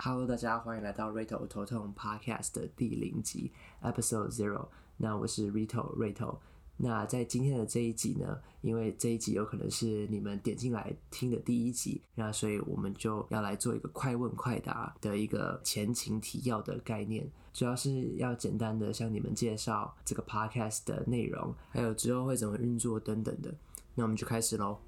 Hello，大家欢迎来到 Rito 头痛 Podcast 的第零集 Episode Zero。那我是 Rito 瑞头。那在今天的这一集呢，因为这一集有可能是你们点进来听的第一集，那所以我们就要来做一个快问快答的一个前情提要的概念，主要是要简单的向你们介绍这个 Podcast 的内容，还有之后会怎么运作等等的。那我们就开始喽。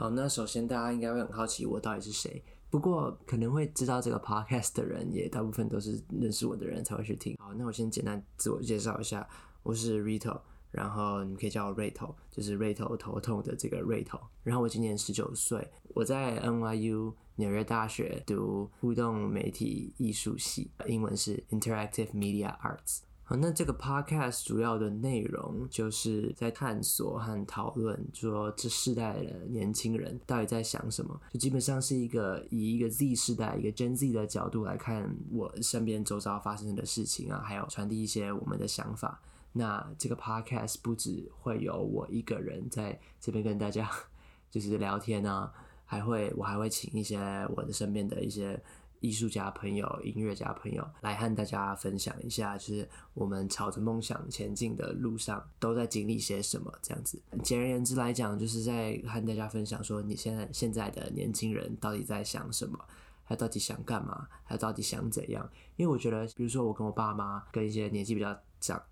好，那首先大家应该会很好奇我到底是谁。不过可能会知道这个 podcast 的人，也大部分都是认识我的人才会去听。好，那我先简单自我介绍一下，我是 Rito，然后你可以叫我瑞头，就是瑞头头痛的这个瑞头。然后我今年十九岁，我在 NYU 纽约大学读互动媒体艺术系，英文是 Interactive Media Arts。那这个 podcast 主要的内容就是在探索和讨论，说这世代的年轻人到底在想什么，就基本上是一个以一个 Z 世代、一个 Gen Z 的角度来看我身边周遭发生的事情啊，还有传递一些我们的想法。那这个 podcast 不只会有我一个人在这边跟大家 就是聊天啊，还会我还会请一些我的身边的一些。艺术家朋友、音乐家朋友来和大家分享一下，就是我们朝着梦想前进的路上都在经历些什么。这样子，简而言之来讲，就是在和大家分享说，你现在现在的年轻人到底在想什么，他到底想干嘛，他到底想怎样？因为我觉得，比如说我跟我爸妈，跟一些年纪比较长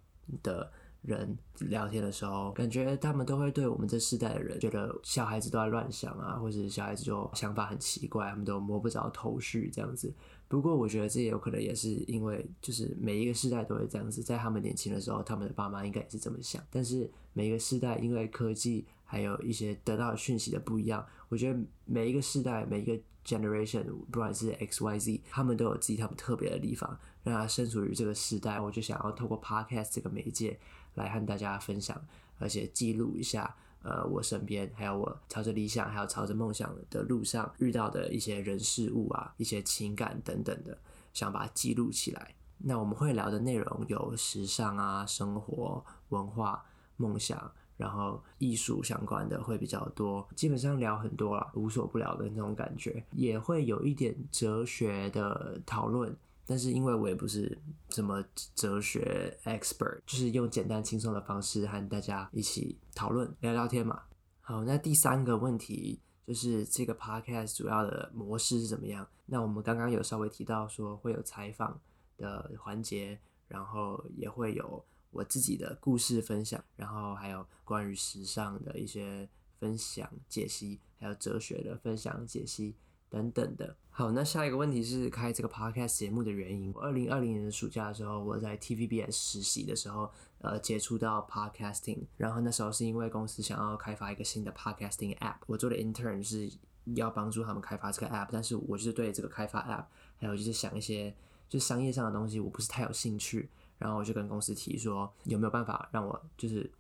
的。人聊天的时候，感觉他们都会对我们这世代的人觉得小孩子都在乱想啊，或者小孩子就想法很奇怪，他们都摸不着头绪这样子。不过我觉得这也有可能也是因为，就是每一个世代都会这样子，在他们年轻的时候，他们的爸妈应该也是这么想。但是每一个世代因为科技还有一些得到讯息的不一样，我觉得每一个世代每一个 generation，不管是 X Y Z，他们都有自己他们特别的地方，让他身处于这个时代。我就想要透过 podcast 这个媒介。来和大家分享，而且记录一下，呃，我身边还有我朝着理想，还有朝着梦想的路上遇到的一些人事物啊，一些情感等等的，想把它记录起来。那我们会聊的内容有时尚啊、生活、文化、梦想，然后艺术相关的会比较多，基本上聊很多了，无所不聊的那种感觉，也会有一点哲学的讨论。但是因为我也不是什么哲学 expert，就是用简单轻松的方式和大家一起讨论聊聊天嘛。好，那第三个问题就是这个 podcast 主要的模式是怎么样？那我们刚刚有稍微提到说会有采访的环节，然后也会有我自己的故事分享，然后还有关于时尚的一些分享解析，还有哲学的分享解析。等等的，好，那下一个问题是开这个 podcast 节目的原因。我二零二零年的暑假的时候，我在 TVBS 实习的时候，呃，接触到 podcasting，然后那时候是因为公司想要开发一个新的 podcasting app，我做的 intern 是要帮助他们开发这个 app，但是我就是对这个开发 app，还有就是想一些就商业上的东西，我不是太有兴趣，然后我就跟公司提说有没有办法让我就是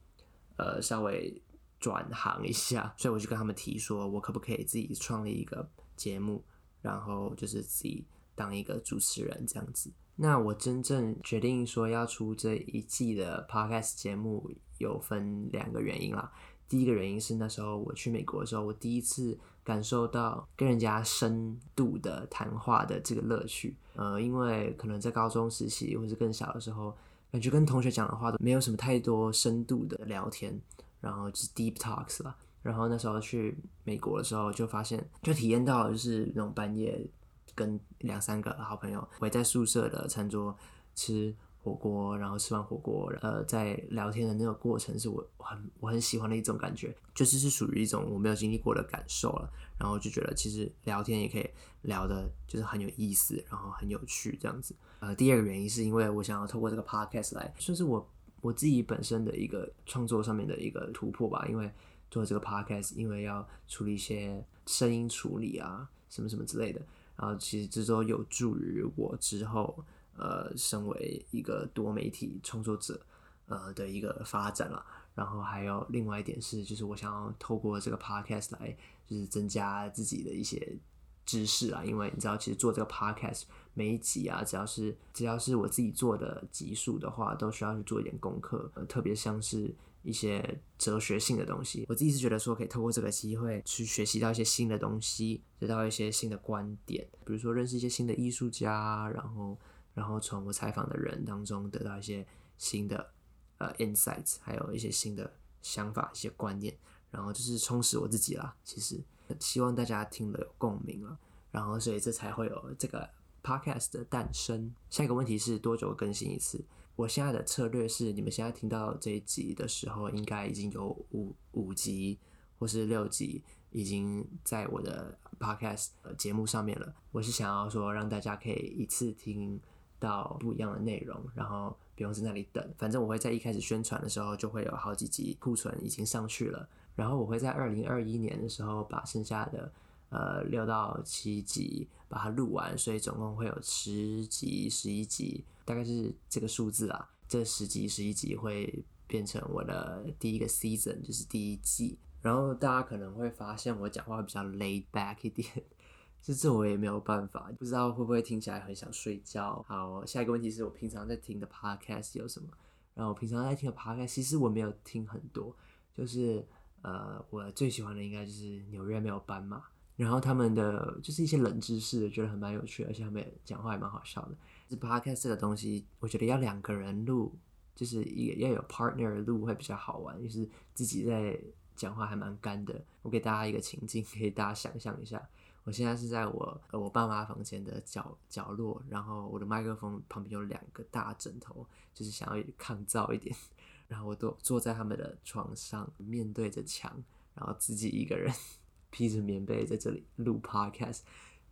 呃稍微转行一下，所以我就跟他们提说，我可不可以自己创立一个。节目，然后就是自己当一个主持人这样子。那我真正决定说要出这一季的 podcast 节目，有分两个原因啦。第一个原因是那时候我去美国的时候，我第一次感受到跟人家深度的谈话的这个乐趣。呃，因为可能在高中时期或是更小的时候，感觉跟同学讲的话都没有什么太多深度的聊天，然后就是 deep talks 了。然后那时候去美国的时候，就发现就体验到就是那种半夜跟两三个好朋友围在宿舍的餐桌吃火锅，然后吃完火锅，呃，在聊天的那个过程，是我很我很喜欢的一种感觉，就是是属于一种我没有经历过的感受了。然后就觉得其实聊天也可以聊的，就是很有意思，然后很有趣这样子。呃，第二个原因是因为我想要透过这个 podcast 来，算是我我自己本身的一个创作上面的一个突破吧，因为。做这个 podcast，因为要处理一些声音处理啊，什么什么之类的，然后其实这都有助于我之后呃，身为一个多媒体创作者呃的一个发展了。然后还有另外一点是，就是我想要透过这个 podcast 来，就是增加自己的一些知识啊，因为你知道，其实做这个 podcast 每一集啊，只要是只要是我自己做的集数的话，都需要去做一点功课，呃，特别像是。一些哲学性的东西。我自己是觉得说，可以透过这个机会去学习到一些新的东西，得到一些新的观点，比如说认识一些新的艺术家，然后然后从我采访的人当中得到一些新的呃 insights，还有一些新的想法、一些观念，然后就是充实我自己啦。其实希望大家听了有共鸣了，然后所以这才会有这个 podcast 的诞生。下一个问题是多久更新一次？我现在的策略是，你们现在听到这一集的时候，应该已经有五五集或是六集已经在我的 podcast 节目上面了。我是想要说，让大家可以一次听到不一样的内容，然后不用在那里等。反正我会在一开始宣传的时候，就会有好几集库存已经上去了。然后我会在二零二一年的时候，把剩下的呃六到七集把它录完，所以总共会有十集、十一集。大概是这个数字啊，这十集、十一集会变成我的第一个 season，就是第一季。然后大家可能会发现我讲话比较 laid back 一点，这这我也没有办法，不知道会不会听起来很想睡觉。好，下一个问题是我平常在听的 podcast 有什么？然后我平常在听的 podcast，其实我没有听很多，就是呃，我最喜欢的应该就是纽约没有斑马，然后他们的就是一些冷知识，觉得很蛮有趣，而且他们讲话也蛮好笑的。是 podcast 这个东西，我觉得要两个人录，就是也要有 partner 录会比较好玩。就是自己在讲话还蛮干的。我给大家一个情境，可以大家想象一下。我现在是在我呃我爸妈房间的角角落，然后我的麦克风旁边有两个大枕头，就是想要抗造一点。然后我都坐在他们的床上，面对着墙，然后自己一个人 披着棉被在这里录 podcast。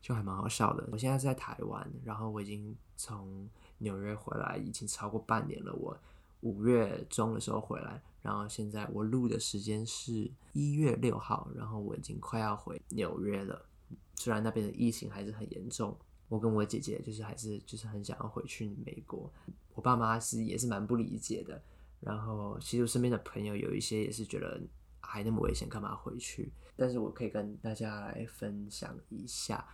就还蛮好笑的。我现在是在台湾，然后我已经从纽约回来，已经超过半年了。我五月中的时候回来，然后现在我录的时间是一月六号，然后我已经快要回纽约了。虽然那边的疫情还是很严重，我跟我姐姐就是还是就是很想要回去美国。我爸妈是也是蛮不理解的。然后其实我身边的朋友有一些也是觉得还那么危险，干嘛回去？但是我可以跟大家来分享一下。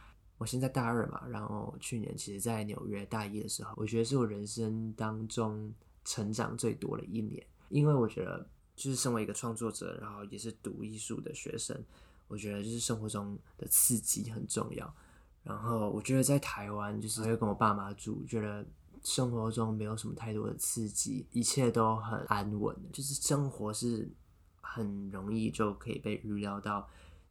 我现在大二嘛，然后去年其实，在纽约大一的时候，我觉得是我人生当中成长最多的一年，因为我觉得就是身为一个创作者，然后也是读艺术的学生，我觉得就是生活中的刺激很重要。然后我觉得在台湾，就是会跟我爸妈住，觉得生活中没有什么太多的刺激，一切都很安稳，就是生活是很容易就可以被预料到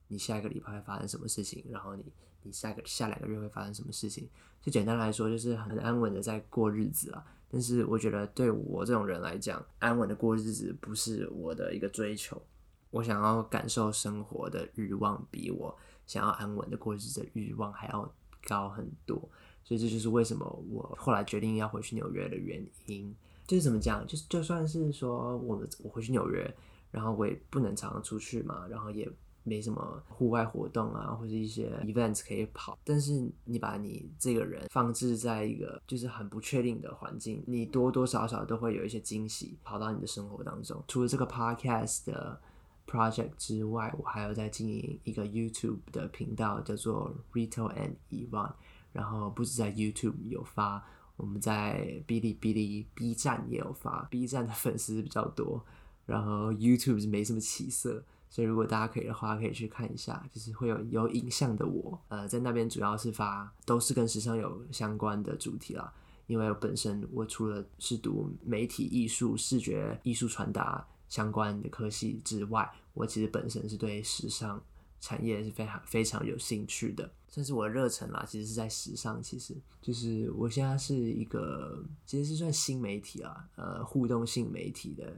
你下一个礼拜会发生什么事情，然后你。你下个下两个月会发生什么事情？就简单来说，就是很安稳的在过日子啊。但是我觉得对我这种人来讲，安稳的过日子不是我的一个追求。我想要感受生活的欲望，比我想要安稳的过日子的欲望还要高很多。所以这就是为什么我后来决定要回去纽约的原因。就是怎么讲？就是就算是说我我回去纽约，然后我也不能常常出去嘛，然后也。没什么户外活动啊，或者一些 events 可以跑，但是你把你这个人放置在一个就是很不确定的环境，你多多少少都会有一些惊喜跑到你的生活当中。除了这个 podcast 的 project 之外，我还有在经营一个 YouTube 的频道，叫做 Rito and Evan。然后不止在 YouTube 有发，我们在哔哩哔哩、B 站也有发。B 站的粉丝比较多，然后 YouTube 是没什么起色。所以如果大家可以的话，可以去看一下，就是会有有影像的我，呃，在那边主要是发都是跟时尚有相关的主题啦。因为我本身我除了是读媒体艺术、视觉艺术传达相关的科系之外，我其实本身是对时尚产业是非常非常有兴趣的，算是我的热忱啦。其实是在时尚，其实就是我现在是一个其实是算新媒体啊，呃，互动性媒体的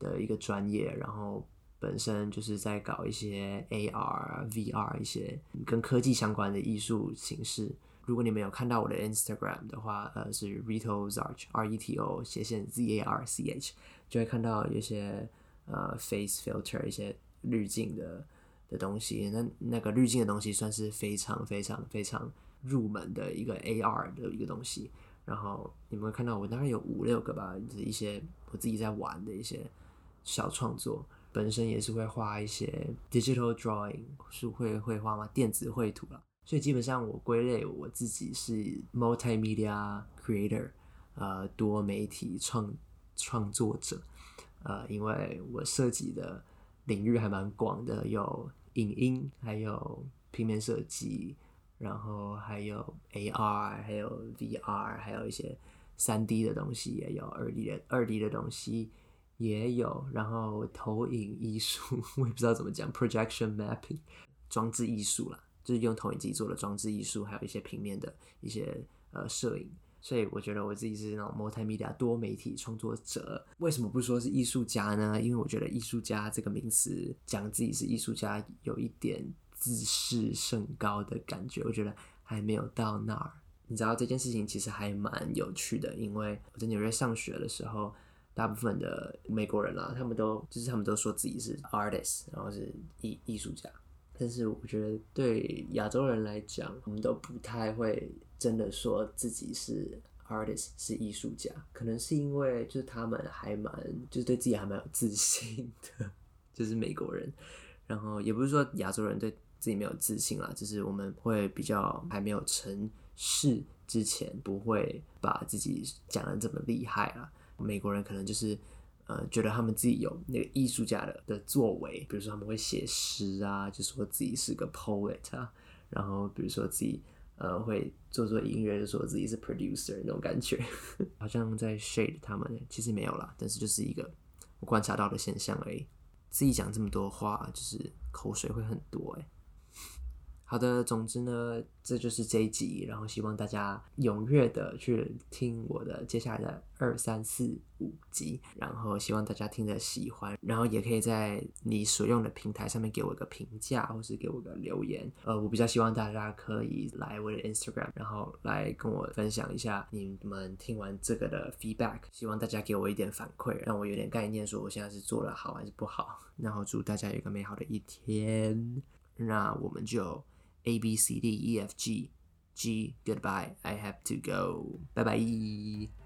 的一个专业，然后。本身就是在搞一些 AR、VR 一些跟科技相关的艺术形式。如果你们有看到我的 Instagram 的话，呃，是 Reto Zarch R E T O 斜线 Z A R C H，就会看到一些呃 face filter 一些滤镜的的东西。那那个滤镜的东西算是非常非常非常入门的一个 AR 的一个东西。然后你们会看到我大概有五六个吧，就是一些我自己在玩的一些小创作。本身也是会画一些 digital drawing，是会绘画吗？电子绘图了。所以基本上我归类我自己是 multimedia creator，呃，多媒体创创作者。呃，因为我涉及的领域还蛮广的，有影音，还有平面设计，然后还有 AR，还有 VR，还有一些三 D 的东西也有，二 D 的二 D 的东西也有，然后投影艺术，我也不知道怎么讲，projection mapping，装置艺术啦，就是用投影机做的装置艺术，还有一些平面的一些呃摄影。所以我觉得我自己是那种 multimedia 多媒体创作者。为什么不说是艺术家呢？因为我觉得艺术家这个名词讲自己是艺术家，有一点自视甚高的感觉。我觉得还没有到那儿。你知道这件事情其实还蛮有趣的，因为我在纽约上学的时候，大部分的美国人啦，他们都就是他们都说自己是 artist，然后是艺艺术家。但是我觉得对亚洲人来讲，我们都不太会真的说自己是 artist 是艺术家，可能是因为就是他们还蛮就是对自己还蛮有自信的，就是美国人。然后也不是说亚洲人对自己没有自信啦，就是我们会比较还没有成事之前，不会把自己讲的这么厉害啊。美国人可能就是。呃，觉得他们自己有那个艺术家的的作为，比如说他们会写诗啊，就说自己是个 poet 啊，然后比如说自己呃会做做音乐，就说自己是 producer 那种感觉，好像在 shade 他们，其实没有啦，但是就是一个我观察到的现象而已。自己讲这么多话，就是口水会很多哎。好的，总之呢，这就是这一集，然后希望大家踊跃的去听我的接下来的二三四五集，然后希望大家听的喜欢，然后也可以在你所用的平台上面给我一个评价，或是给我个留言。呃，我比较希望大家可以来我的 Instagram，然后来跟我分享一下你们听完这个的 feedback，希望大家给我一点反馈，让我有点概念，说我现在是做的好还是不好。然后祝大家有一个美好的一天，那我们就。A B C D E F G G. Goodbye. I have to go. Bye bye.